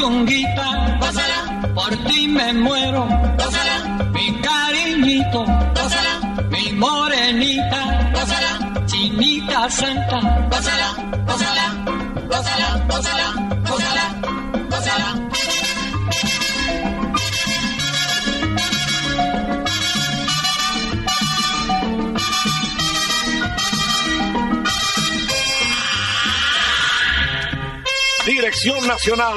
Mi puchunguita, gózala, por ti me muero, gózala, mi cariñito, gózala, mi morenita, gózala, chinita santa, gózala, gózala, gózala, gózala, gózala, gózala. Dirección Nacional,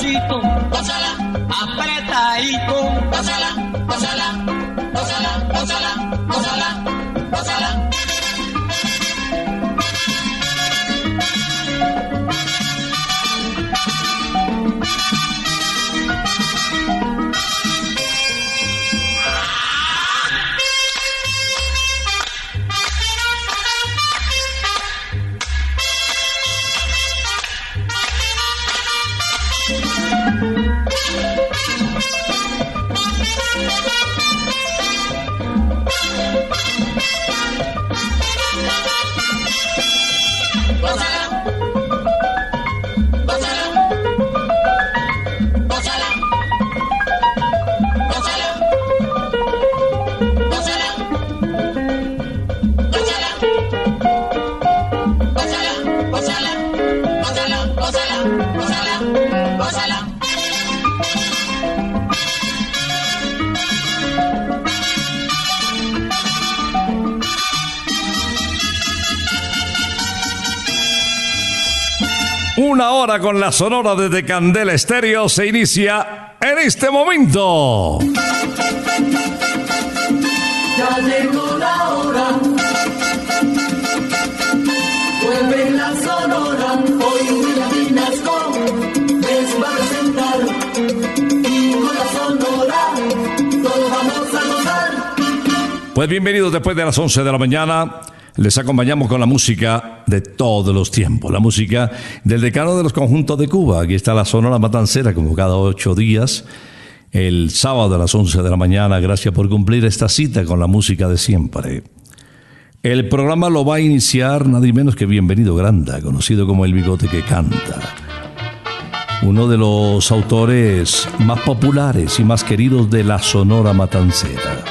despacito, pásala, apretadito, pásala. Una hora con la sonora desde Candela Estéreo se inicia en este momento. Ya llegó la hora. Vuelve la sonora. Hoy William Vinasco les va a presentar. Y con la sonora todos vamos a gozar. Pues bienvenidos después de las 11 de la mañana. Les acompañamos con la música de todos los tiempos, la música del decano de los conjuntos de Cuba. Aquí está la Sonora Matancera, como cada ocho días, el sábado a las 11 de la mañana. Gracias por cumplir esta cita con la música de siempre. El programa lo va a iniciar nadie menos que Bienvenido Granda, conocido como el bigote que canta. Uno de los autores más populares y más queridos de la Sonora Matancera.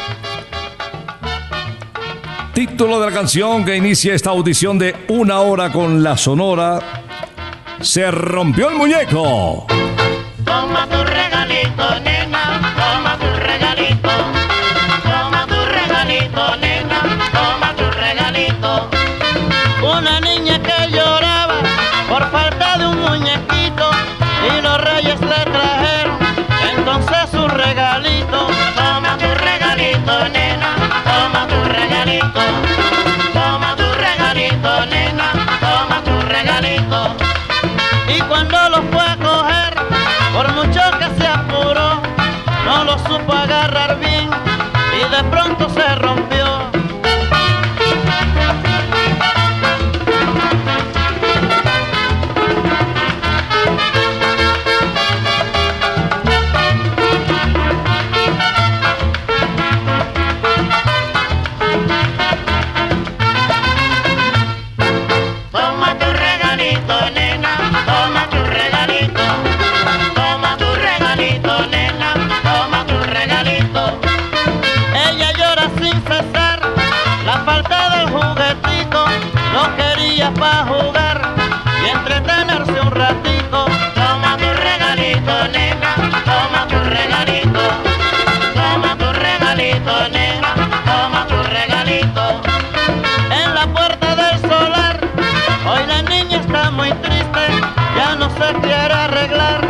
Título de la canción que inicia esta audición de una hora con la Sonora. Se rompió el muñeco. Toma tu regalito, nena, toma tu regalito. Toma tu regalito, nena, toma tu regalito. Una niña que lloraba por falta de un muñequito y los reyes le trajeron entonces su regalito. Toma tu regalito, nena, regalito. Toma tu regalito, nena, toma tu regalito. Y cuando lo fue a coger, por mucho que se apuró, no lo supo agarrar bien y de pronto se rompió. Regalito, toma tu regalito. En la puerta del solar, hoy la niña está muy triste, ya no se quiere arreglar,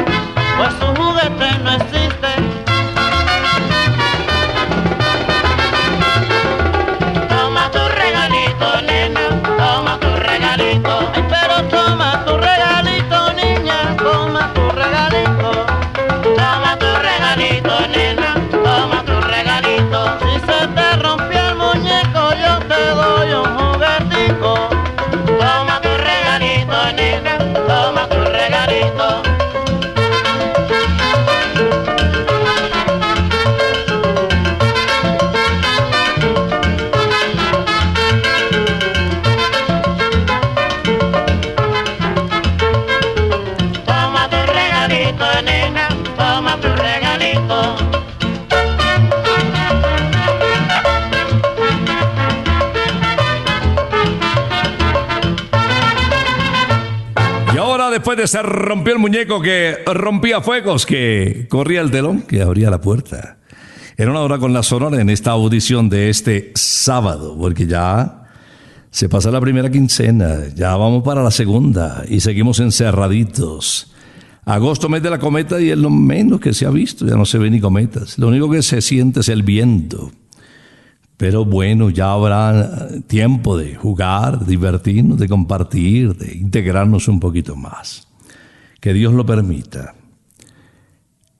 se rompió el muñeco que rompía fuegos, que corría el telón, que abría la puerta. En una hora con la sonora en esta audición de este sábado, porque ya se pasa la primera quincena, ya vamos para la segunda y seguimos encerraditos. Agosto, mes de la cometa y es lo menos que se ha visto, ya no se ven ni cometas. Lo único que se siente es el viento. Pero bueno, ya habrá tiempo de jugar, de divertirnos, de compartir, de integrarnos un poquito más. Que Dios lo permita.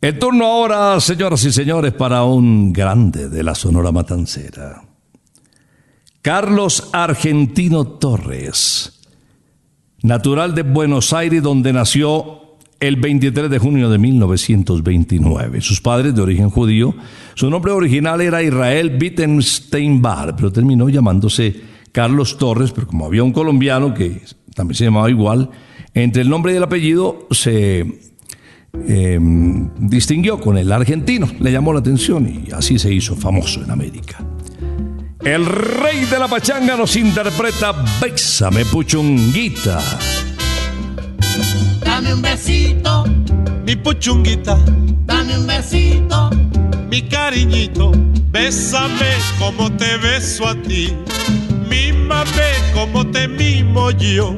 El turno ahora, señoras y señores, para un grande de la Sonora Matancera. Carlos Argentino Torres, natural de Buenos Aires, donde nació el 23 de junio de 1929. Sus padres de origen judío, su nombre original era Israel Wittensteinbar, pero terminó llamándose Carlos Torres, pero como había un colombiano que también se llamaba igual, entre el nombre y el apellido se eh, distinguió con el argentino, le llamó la atención y así se hizo famoso en América. El rey de la pachanga nos interpreta Bésame Puchunguita. Dame un besito, Mi puchunguita, dame un besito, mi cariñito, bésame como te beso a ti. Mímame como te mimo yo.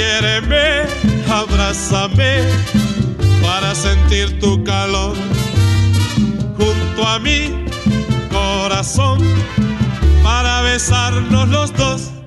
Quiéreme, abrázame para sentir tu calor. Junto a mi corazón para besarnos los dos.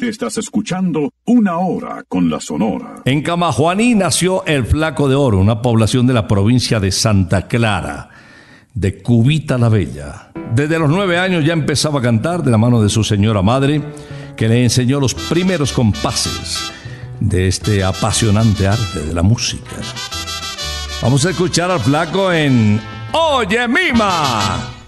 Satélite estás escuchando Una Hora con la Sonora. En Camajuaní nació el Flaco de Oro, una población de la provincia de Santa Clara, de Cubita la Bella. Desde los nueve años ya empezaba a cantar de la mano de su señora madre, que le enseñó los primeros compases de este apasionante arte de la música. Vamos a escuchar al Flaco en Oye Mima.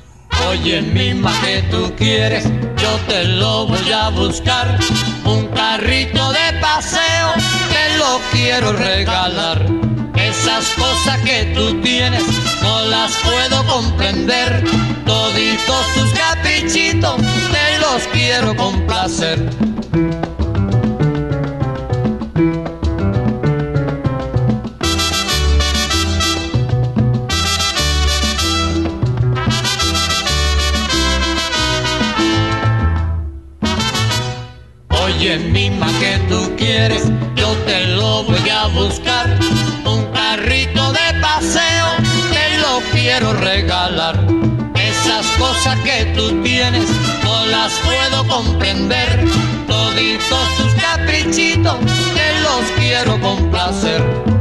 Oye, mima, que tú quieres, yo te lo voy a buscar. Un carrito de paseo, te lo quiero regalar. Esas cosas que tú tienes, no las puedo comprender. Toditos tus caprichitos, te los quiero complacer. Quiero regalar. Esas cosas que tú tienes, no las puedo comprender. Toditos tus caprichitos, te los quiero complacer.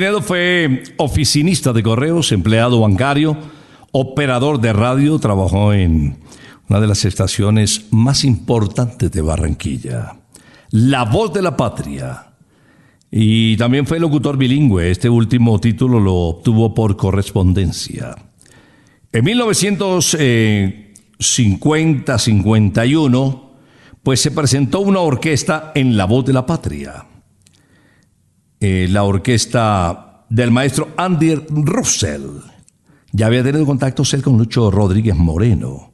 Pinedo fue oficinista de correos, empleado bancario, operador de radio, trabajó en una de las estaciones más importantes de Barranquilla, La Voz de la Patria. Y también fue locutor bilingüe. Este último título lo obtuvo por correspondencia. En 1950-51, pues se presentó una orquesta en La Voz de la Patria eh, la orquesta del maestro Andy Russell. Ya había tenido contactos él con Lucho Rodríguez Moreno.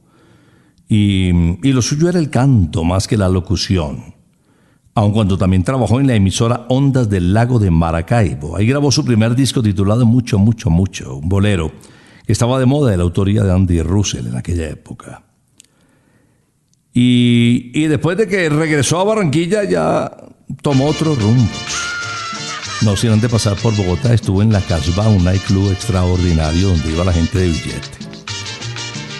Y, y lo suyo era el canto más que la locución. Aun cuando también trabajó en la emisora Ondas del Lago de Maracaibo. Ahí grabó su primer disco titulado Mucho, Mucho, Mucho, un bolero, que estaba de moda de la autoría de Andy Russell en aquella época. Y, y después de que regresó a Barranquilla ya tomó otros rumbos. No sin antes pasar por Bogotá, estuvo en la Casbah, un nightclub extraordinario donde iba la gente de billete.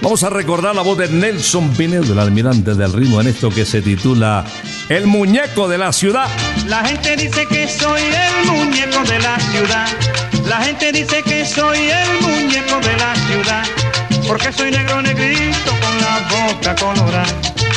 Vamos a recordar la voz de Nelson Pinedo, el almirante del ritmo, en esto que se titula El muñeco de la ciudad. La gente dice que soy el muñeco de la ciudad. La gente dice que soy el muñeco de la ciudad. Porque soy negro negrito con la boca colorada.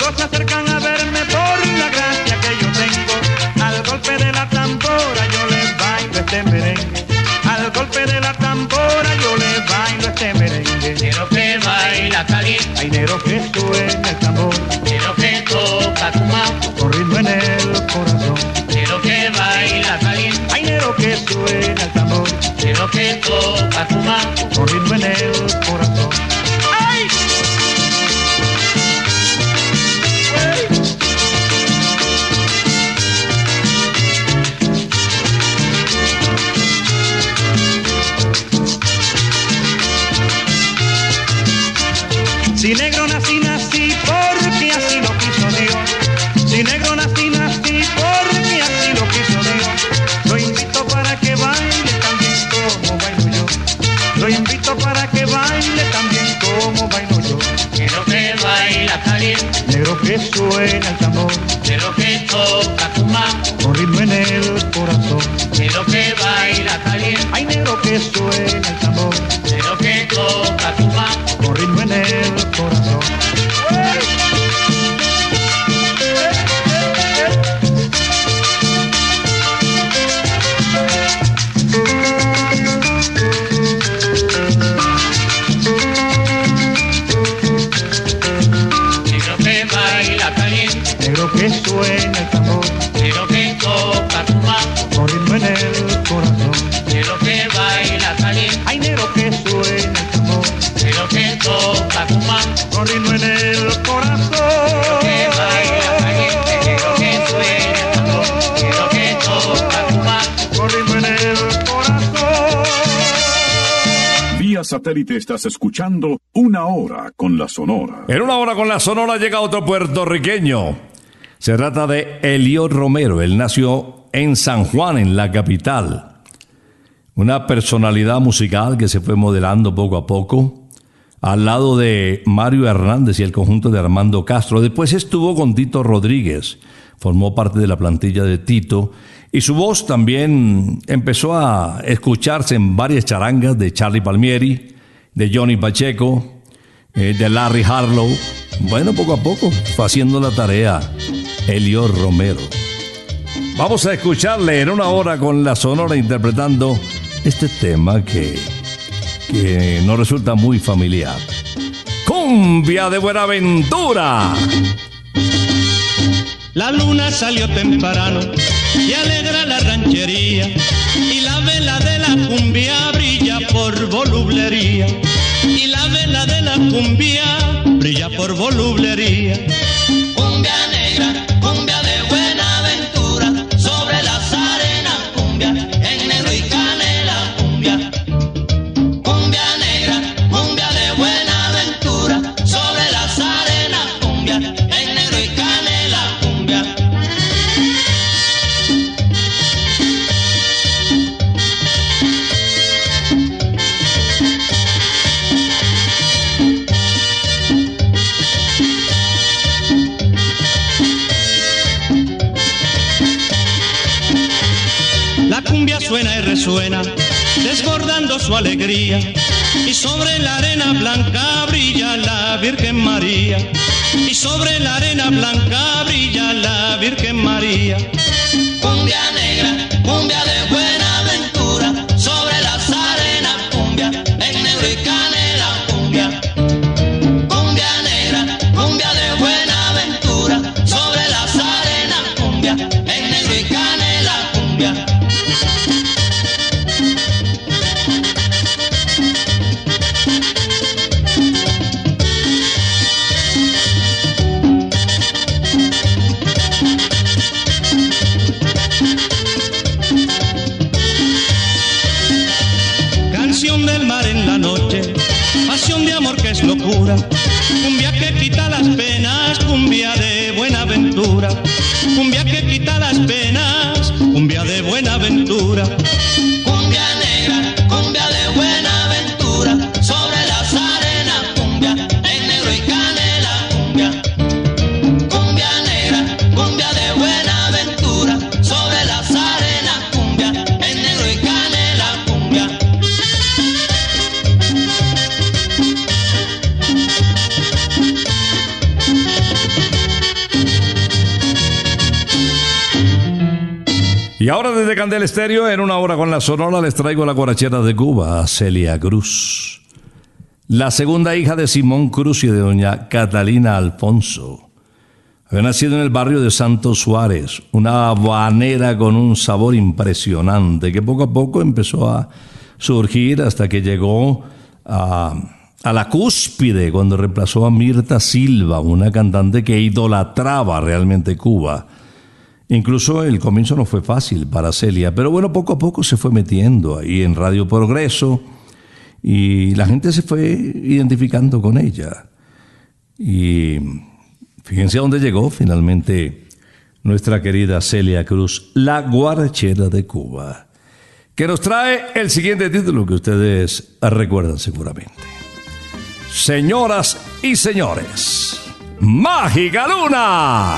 Todos se acercan a verme por la gracia que yo tengo. Al golpe de la tambora yo les bailo este merengue. Al golpe de la tambora yo les bailo este merengue. Nero que baila caliente. Hay nero que suena el tambor. Nero que toca tu Corriendo en el corazón. Nero que baila caliente. Hay nero que suena el tambor. Nero que toca tu satélite estás escuchando Una Hora con la Sonora. En una hora con la Sonora llega otro puertorriqueño. Se trata de Elio Romero. Él nació en San Juan, en la capital. Una personalidad musical que se fue modelando poco a poco. Al lado de Mario Hernández y el conjunto de Armando Castro. Después estuvo con Tito Rodríguez. Formó parte de la plantilla de Tito. Y su voz también empezó a escucharse en varias charangas de Charlie Palmieri, de Johnny Pacheco, eh, de Larry Harlow. Bueno, poco a poco fue haciendo la tarea Elio Romero. Vamos a escucarle en una hora con la Sonora interpretando este tema que, que nos resulta muy familiar. Cumbia de Buenaventura. La luna salió temprano y alegra la ranchería y la vela de la cumbia brilla por volublería y la vela de la cumbia brilla por volublería. Resuena, desbordando su alegría. Y sobre la arena blanca brilla la Virgen María. Y sobre la arena blanca brilla la Virgen María. Cumbia negra, cumbia de Y ahora desde Candel Estéreo, en una hora con la Sonora, les traigo la guarachera de Cuba, Celia Cruz. La segunda hija de Simón Cruz y de doña Catalina Alfonso. Había nacido en el barrio de Santo Suárez, una habanera con un sabor impresionante que poco a poco empezó a surgir hasta que llegó a la cúspide cuando reemplazó a Mirta Silva, una cantante que idolatraba realmente Cuba. Incluso el comienzo no fue fácil para Celia, pero bueno, poco a poco se fue metiendo ahí en Radio Progreso y la gente se fue identificando con ella. Y fíjense a dónde llegó finalmente nuestra querida Celia Cruz, la guarachera de Cuba, que nos trae el siguiente título que ustedes recuerdan seguramente. Señoras y señores, Mágica Luna.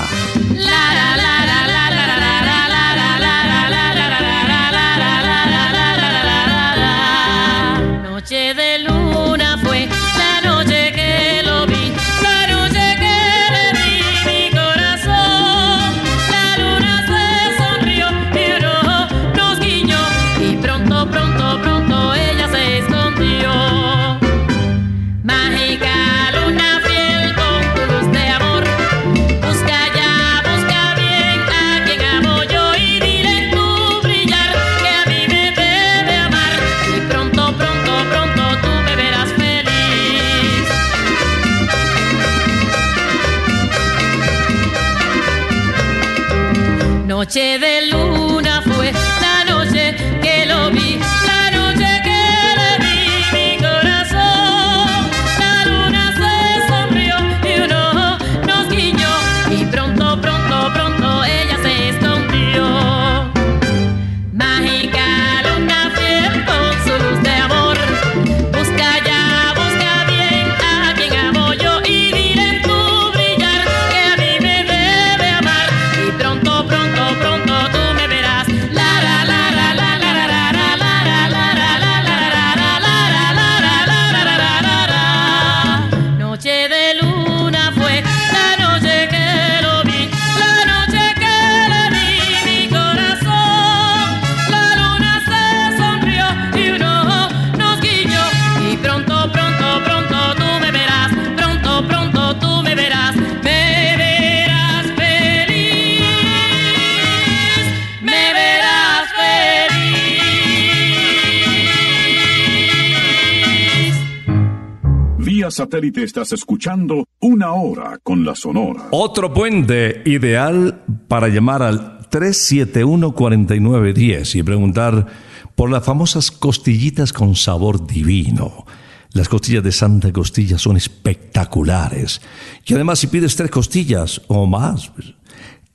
Satélite estás escuchando Una Hora con la Sonora. Otro puente ideal para llamar al 371-4910 y preguntar por las famosas costillitas con sabor divino. Las costillas de Santa Costilla son espectaculares. Y además si pides tres costillas o más, pues,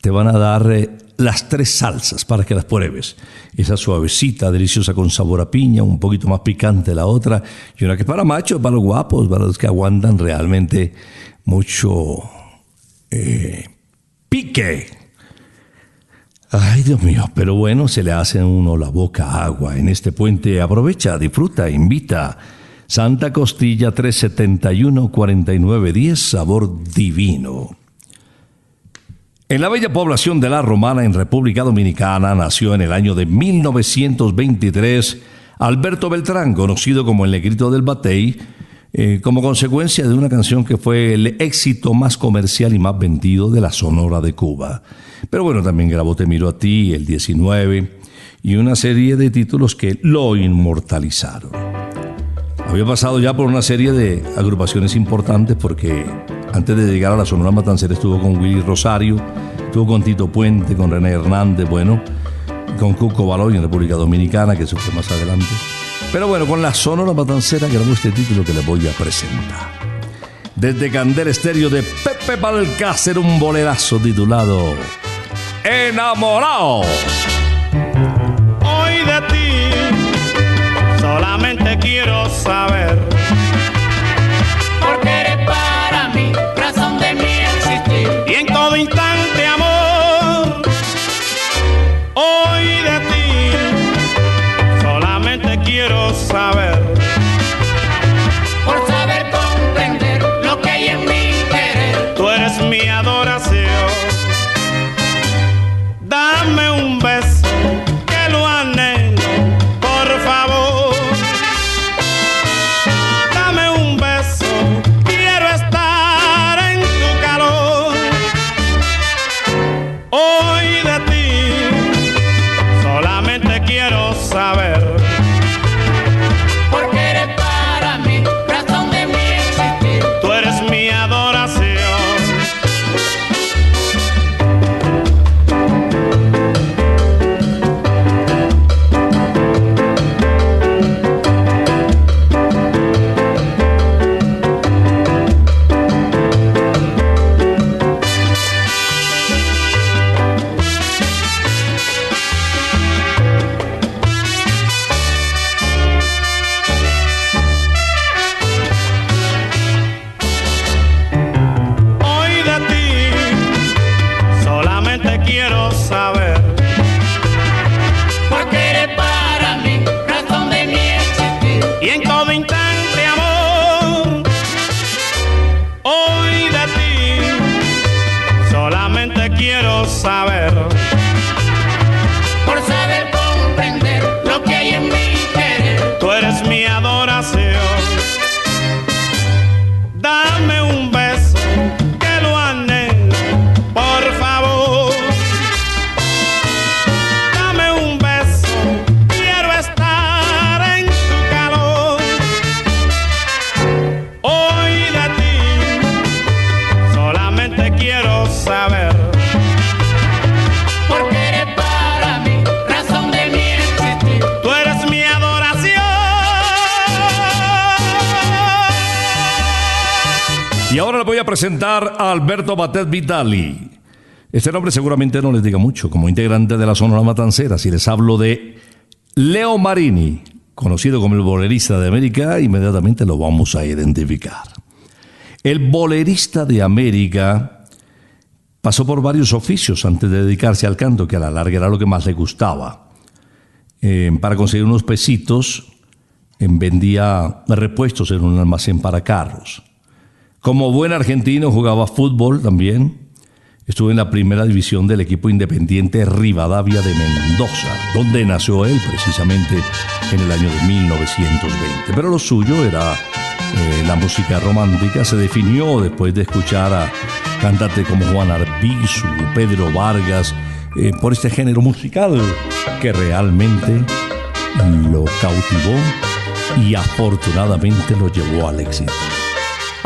te van a dar eh, las tres salsas para que las pruebes. Esa suavecita, deliciosa con sabor a piña, un poquito más picante la otra, y una que para machos, para los guapos, para los que aguantan realmente mucho eh, pique. Ay, Dios mío, pero bueno, se le hace a uno la boca agua en este puente. Aprovecha, disfruta, invita. Santa Costilla 371-4910, sabor divino. En la bella población de La Romana, en República Dominicana, nació en el año de 1923 Alberto Beltrán, conocido como el Negrito del Batey, eh, como consecuencia de una canción que fue el éxito más comercial y más vendido de la Sonora de Cuba. Pero bueno, también grabó Te miro a ti, el 19, y una serie de títulos que lo inmortalizaron. Había pasado ya por una serie de agrupaciones importantes porque antes de llegar a la Sonora Matancera estuvo con Willy Rosario, estuvo con Tito Puente, con René Hernández, bueno, con Cuco Baloy en República Dominicana, que eso fue más adelante. Pero bueno, con la Sonora Matancera grabó este título que les voy a presentar. Desde Candel Estéreo de Pepe Balcácer, un bolerazo titulado Enamorado. Hoy de ti solamente quiero saber Porque presentar a Alberto Batet Vitali. Este nombre seguramente no les diga mucho como integrante de la Sonora Matancera. Si les hablo de Leo Marini, conocido como el bolerista de América, inmediatamente lo vamos a identificar. El bolerista de América pasó por varios oficios antes de dedicarse al canto, que a la larga era lo que más le gustaba. Eh, para conseguir unos pesitos, vendía repuestos en un almacén para carros. Como buen argentino jugaba fútbol también. Estuvo en la primera división del equipo independiente Rivadavia de Mendoza, donde nació él precisamente en el año de 1920. Pero lo suyo era eh, la música romántica. Se definió después de escuchar a cantantes como Juan Arbizu, Pedro Vargas, eh, por este género musical que realmente lo cautivó y afortunadamente lo llevó al éxito.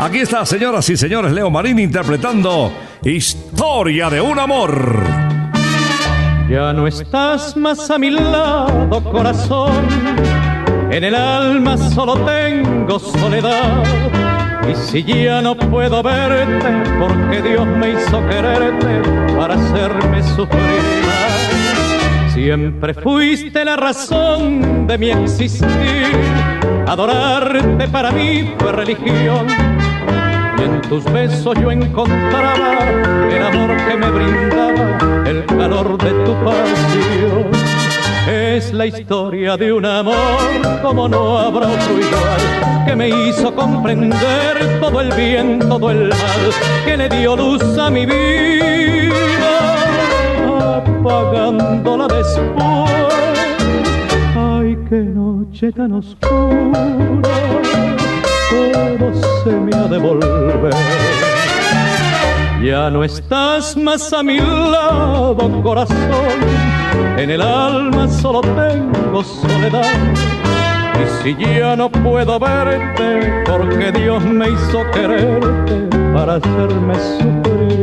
Aquí está, señoras y señores, Leo Marín interpretando Historia de un amor. Ya no estás más a mi lado, corazón. En el alma solo tengo soledad. Y si ya no puedo verte, porque Dios me hizo quererte para hacerme sufrir. Siempre fuiste la razón de mi existir. Adorarte para mí fue religión. En tus besos yo encontraba el amor que me brindaba, el calor de tu pasión. Es la historia de un amor como no habrá otro igual, que me hizo comprender todo el bien, todo el mal, que le dio luz a mi vida, apagándola después. Ay, qué noche tan oscura, todo se me ha de volver. Ya no estás más a mi lado, corazón. En el alma solo tengo soledad. Y si ya no puedo verte, porque Dios me hizo quererte para hacerme sufrir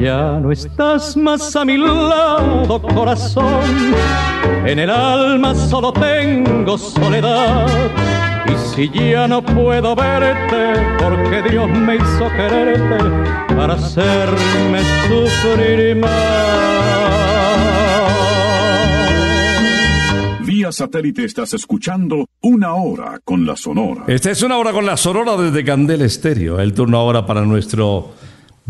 Ya no estás más a mi lado, corazón. En el alma solo tengo soledad. Y si ya no puedo verte, porque Dios me hizo quererte para hacerme sufrir más. Vía satélite estás escuchando Una Hora con la Sonora. Esta es una hora con la Sonora desde Candel Estéreo. El turno ahora para nuestro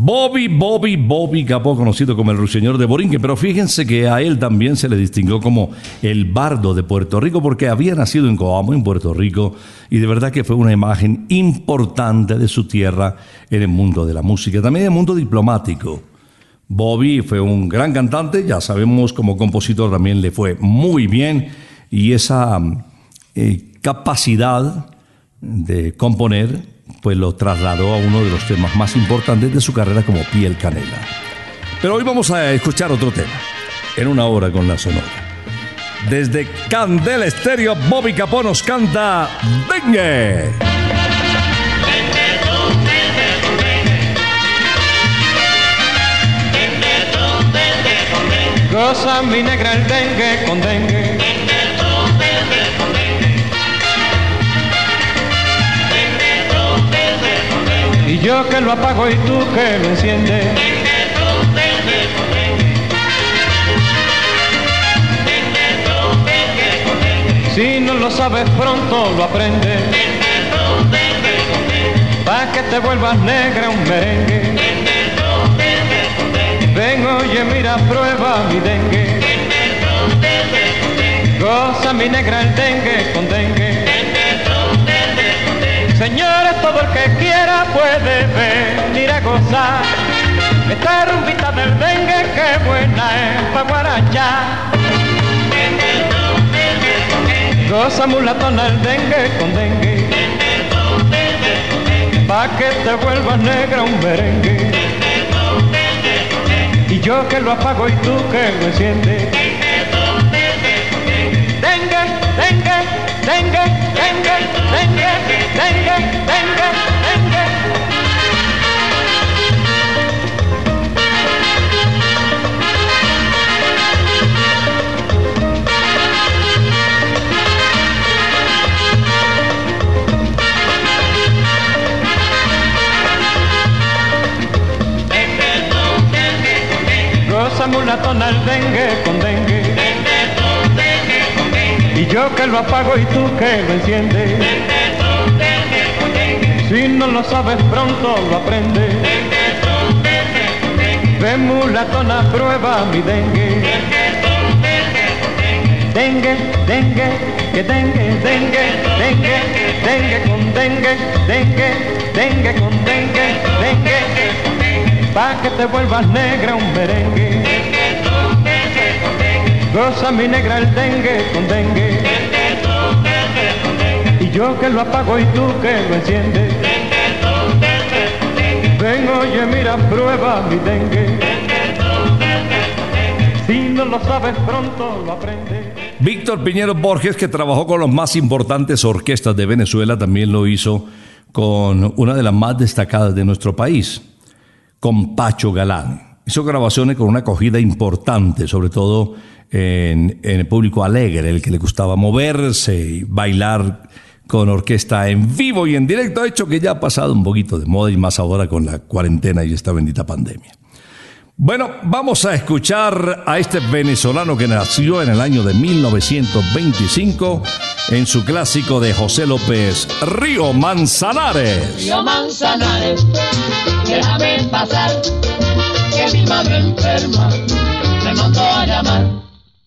Bobby, Bobby, Bobby Capó, conocido como el ruiseñor de Borinque, pero fíjense que a él también se le distinguió como el bardo de Puerto Rico porque había nacido en Coamo, en Puerto Rico, y de verdad que fue una imagen importante de su tierra en el mundo de la música, también en el mundo diplomático. Bobby fue un gran cantante, ya sabemos como compositor también le fue muy bien, y esa eh, capacidad de componer pues lo trasladó a uno de los temas más importantes de su carrera como Piel Canela. Pero hoy vamos a escuchar otro tema, en una hora con la Sonora. Desde Candela Estéreo, Bobby Capó nos canta Dengue. Goza mi negra el dengue con dengue. Y yo que lo apago y tú que lo enciendes. Si no lo sabes pronto lo aprendes. Pa' que te vuelvas negra un merengue. Ven, oye, mira, prueba mi dengue. Goza mi negra el dengue con dengue. Señores, todo el que quiera puede venir a gozar. Esta rumbita del dengue, qué buena es pa' guarachar. Goza mulatona el dengue con dengue. Pa' que te vuelvas negra un merengue. Y yo que lo apago y tú que lo enciendes. Dengue, dengue, dengue, dengue, dengue, dengue. Goza mulatona el dengue con dengue. Y yo que lo apago y tú que lo enciendes. Si no lo sabes pronto lo aprendes. Ven mulatona, prueba mi dengue. Dengue, dengue, que dengue, dengue, dengue, dengue con dengue, dengue, dengue con dengue, dengue. Pa' que te vuelvas negra un merengue. Goza mi negra el dengue con dengue. Yo que lo apago y tú que lo enciendes. Ven, oye, mira, prueba mi dengue. Víctor Piñero Borges, que trabajó con las más importantes orquestas de Venezuela, también lo hizo con una de las más destacadas de nuestro país, con Pacho Galán. Hizo grabaciones con una acogida importante, sobre todo en, en el público alegre, el que le gustaba moverse y bailar con orquesta en vivo y en directo, hecho que ya ha pasado un poquito de moda y más ahora con la cuarentena y esta bendita pandemia. Bueno, vamos a escuchar a este venezolano que nació en el año de 1925 en su clásico de José López, Río Manzanares. Río Manzanares, déjame pasar, que mi madre enferma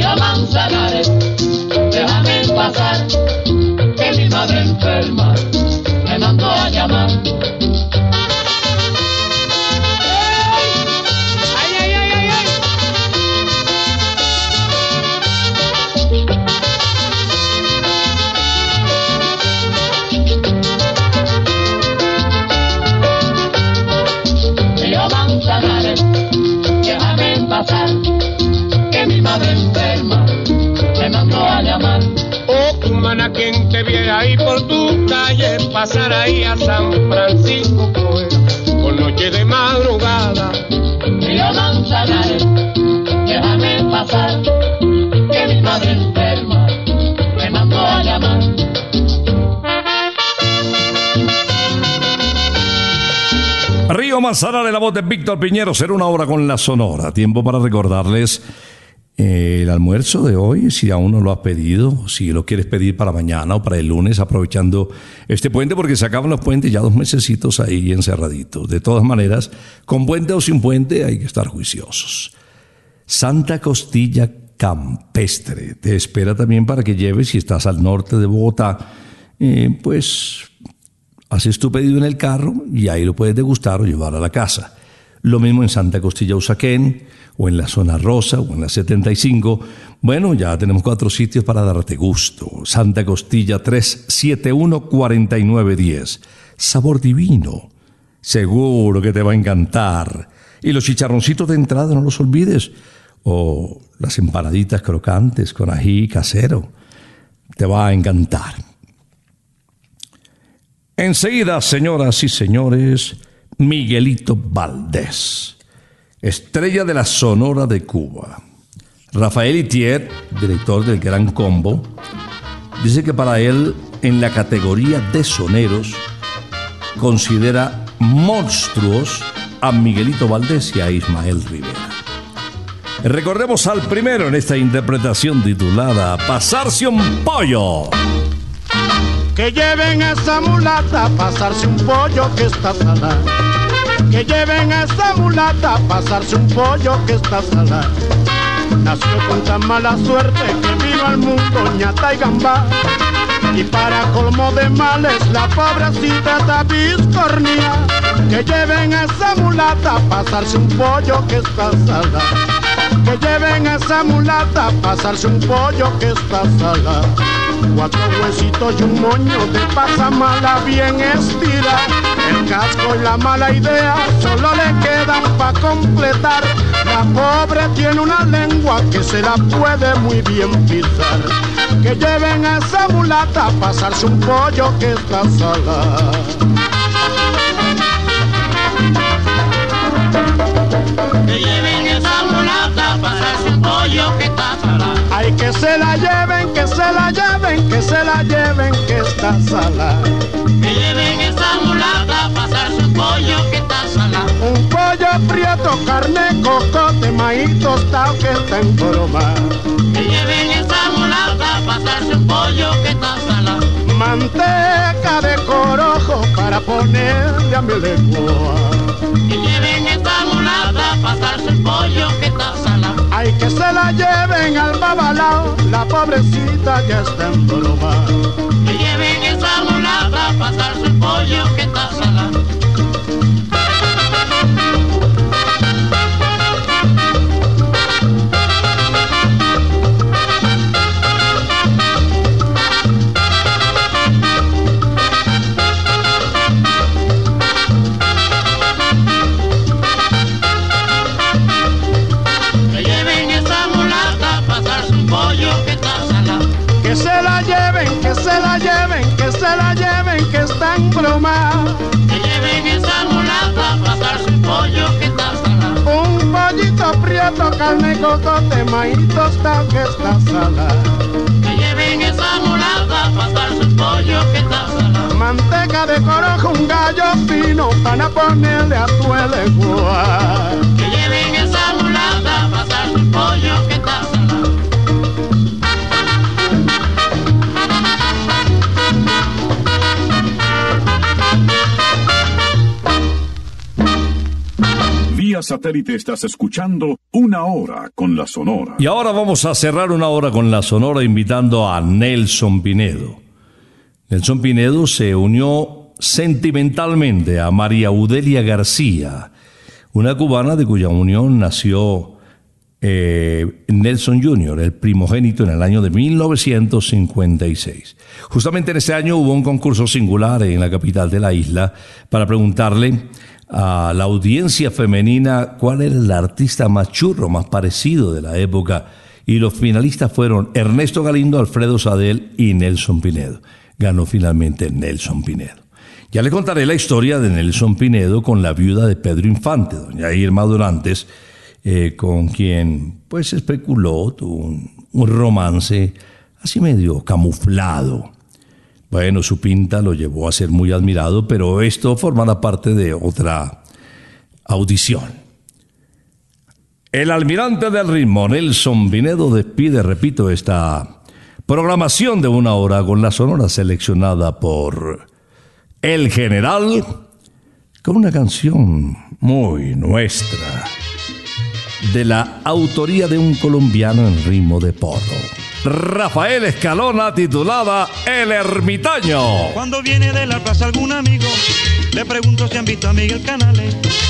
Río pasar ahí a San Francisco fuera, por noche de madrugada. Río Manzanares, déjame pasar, que mi madre enferma me mandó a llamar. Río Manzanares, la voz de Víctor Piñero, será una hora con la Sonora. Tiempo para recordarles el almuerzo de hoy, si aún no lo has pedido, si lo quieres pedir para mañana o para el lunes, aprovechando este puente, porque se acaban los puentes ya dos mesecitos ahí encerraditos. De todas maneras, con puente o sin puente hay que estar juiciosos. Santa Costilla Campestre te espera también para que lleves, si estás al norte de Bogotá, eh, pues haces tu pedido en el carro y ahí lo puedes degustar o llevar a la casa. Lo mismo en Santa Costilla Usaquén, o en la zona rosa, o en la 75. Bueno, ya tenemos cuatro sitios para darte gusto. Santa Costilla 371-4910. Sabor divino. Seguro que te va a encantar. Y los chicharroncitos de entrada, no los olvides. O las empanaditas crocantes con ají casero. Te va a encantar. Enseguida, señoras y señores, Miguelito Valdés, estrella de la Sonora de Cuba. Rafael Itier, director del Gran Combo, dice que para él, en la categoría de soneros, considera monstruos a Miguelito Valdés y a Ismael Rivera. Recordemos al primero en esta interpretación titulada Pasarse un pollo. Que lleven a esa mulata pasarse un pollo que está salada. Que lleven a esa mulata pasarse un pollo que está salada. Nació con tan mala suerte que vino al mundo ñata y gambá. Y para colmo de males la pobrecita está biscornía. Que lleven a esa mulata pasarse un pollo que está salada. Que lleven a esa mulata pasarse un pollo que está salada. Cuatro huesitos y un moño de pasamala bien estira. El casco y la mala idea solo le quedan pa' completar. La pobre tiene una lengua que se la puede muy bien pisar. Que lleven a esa mulata a pasarse un pollo que está salada. Que se la lleven, que se la lleven, que se la lleven, que está salada. Que lleven esa mulata a pasarse un pollo que está salada. Un pollo prieto, carne, cocote, maíz tostado que está en broma. Que lleven esa mulata a pasarse un pollo que está salada. Manteca de corojo para ponerle a mi lengua. Que lleven esa mulata a pasarse un pollo que está salada. Ay, que se la lleven al babalao, la pobrecita ya está en broma. Que lleven esa mulata a pasarse un pollo que está salada. Que lleven esa mulata a pasarse un pollo que está salada. Un pollito prieto, carne, cocote, maíz tostado que está salada. Que lleven esa mulata a pasarse un pollo que está salada. Manteca de corojo, un gallo fino para ponerle a tu lengua. Que lleven esa mulata a pasarse un pollo que está salada. Satélite estás escuchando Una Hora con la Sonora. Y ahora vamos a cerrar una hora con la Sonora invitando a Nelson Pinedo. Nelson Pinedo se unió sentimentalmente a María Udelia García, una cubana de cuya unión nació eh, Nelson Jr., el primogénito en el año de 1956. Justamente en ese año hubo un concurso singular en la capital de la isla para preguntarle a la audiencia femenina cuál era el artista más churro, más parecido de la época. Y los finalistas fueron Ernesto Galindo, Alfredo Sadel y Nelson Pinedo. Ganó finalmente Nelson Pinedo. Ya le contaré la historia de Nelson Pinedo con la viuda de Pedro Infante, doña Irma Durantes, eh, con quien pues especuló, un romance así medio camuflado. Bueno, su pinta lo llevó a ser muy admirado, pero esto formará parte de otra audición. El almirante del ritmo, Nelson Vinedo, despide, repito, esta programación de una hora con la sonora seleccionada por El General con una canción muy nuestra de la autoría de un colombiano en ritmo de porro. Rafael Escalona titulada El Ermitaño. Cuando viene de la plaza algún amigo, le pregunto si han visto a Miguel Canales.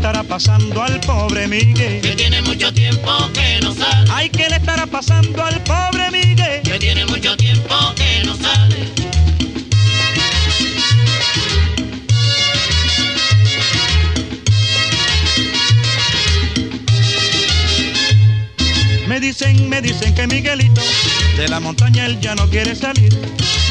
Estará pasando al pobre Miguel? Que tiene mucho tiempo que no sale. Ay, ¿qué le estará pasando al pobre Miguel? Que tiene mucho tiempo que no sale. Me dicen, me dicen que Miguelito de la montaña él ya no quiere salir.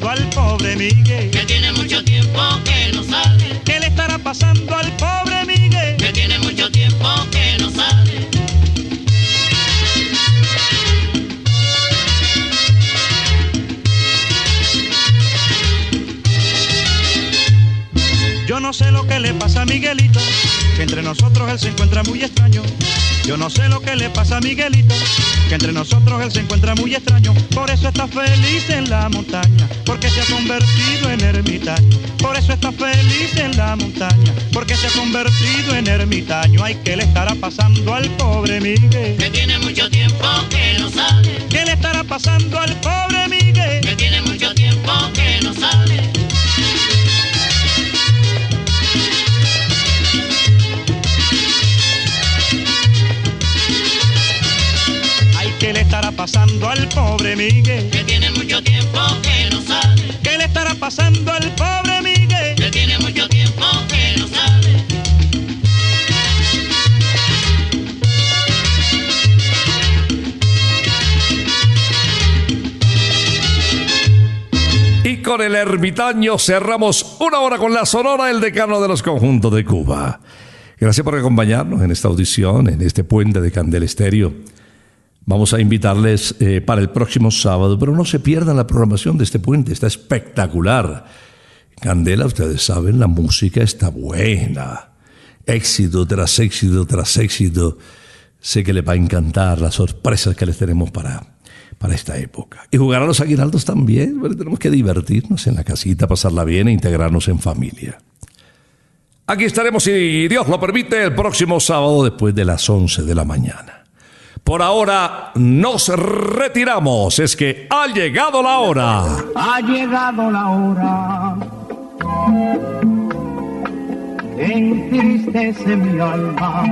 pasando al pobre Miguel? Que tiene mucho tiempo que no sale. ¿Qué le estará pasando al pobre Miguel? Que tiene mucho tiempo que no sale. Yo no sé lo que le pasa a Miguelito, que entre nosotros él se encuentra muy extraño. Yo no sé lo que le pasa a Miguelito, que entre nosotros él se encuentra muy extraño. Por eso está feliz en la montaña, porque se ha convertido en ermitaño. Por eso está feliz en la montaña, porque se ha convertido en ermitaño. Ay, ¿qué le estará pasando al pobre Miguel? Que tiene mucho tiempo que no sale. ¿Qué le estará pasando al pobre Miguel? Que tiene mucho tiempo que no sale. Pasando al pobre Miguel? Que tiene mucho tiempo que no sale. ¿Qué le estará pasando al pobre Miguel? Que tiene mucho tiempo que no sale. Y con el ermitaño cerramos una hora con la sonora, el decano de los conjuntos de Cuba. Gracias por acompañarnos en esta audición, en este puente de Candel Estéreo. Vamos a invitarles eh, para el próximo sábado, pero no se pierdan la programación de este puente, está espectacular. Candela, ustedes saben, la música está buena. Éxito tras éxito tras éxito. Sé que les va a encantar las sorpresas que les tenemos para, para esta época. Y jugar a los aguinaldos también. Tenemos que divertirnos en la casita, pasarla bien e integrarnos en familia. Aquí estaremos, si Dios lo permite, el próximo sábado después de las 11 de la mañana. Por ahora nos retiramos. Es que ha llegado la hora. Ha llegado la hora. Entristece mi alma.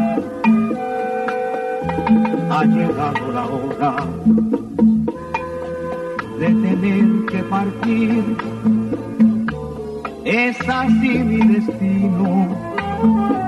Ha llegado la hora de tener que partir. Es así mi destino.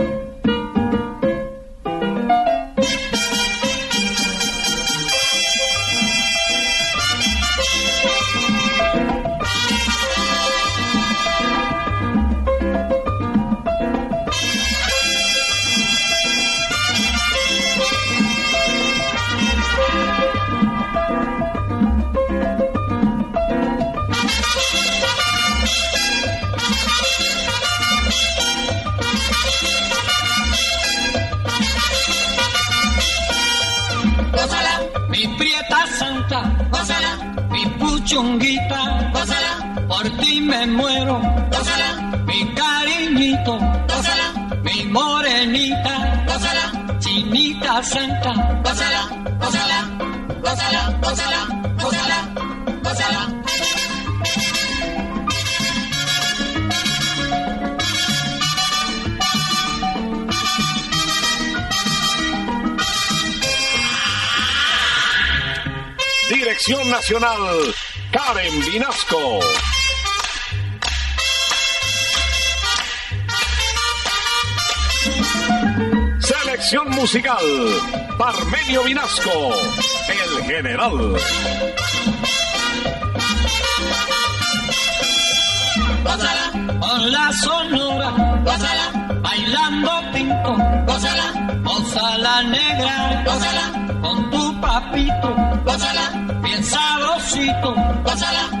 Santa, gózala, gózala, gózala, gózala, gózala, gózala. Dirección Nacional, Karen Vinasco. Musical, Parmenio Vinasco, el general. Gózala, con la sonora, gózala, bailando pinto, gózala, gózala negra, gózala, con tu papito, gózala, bien sabrosito, gózala,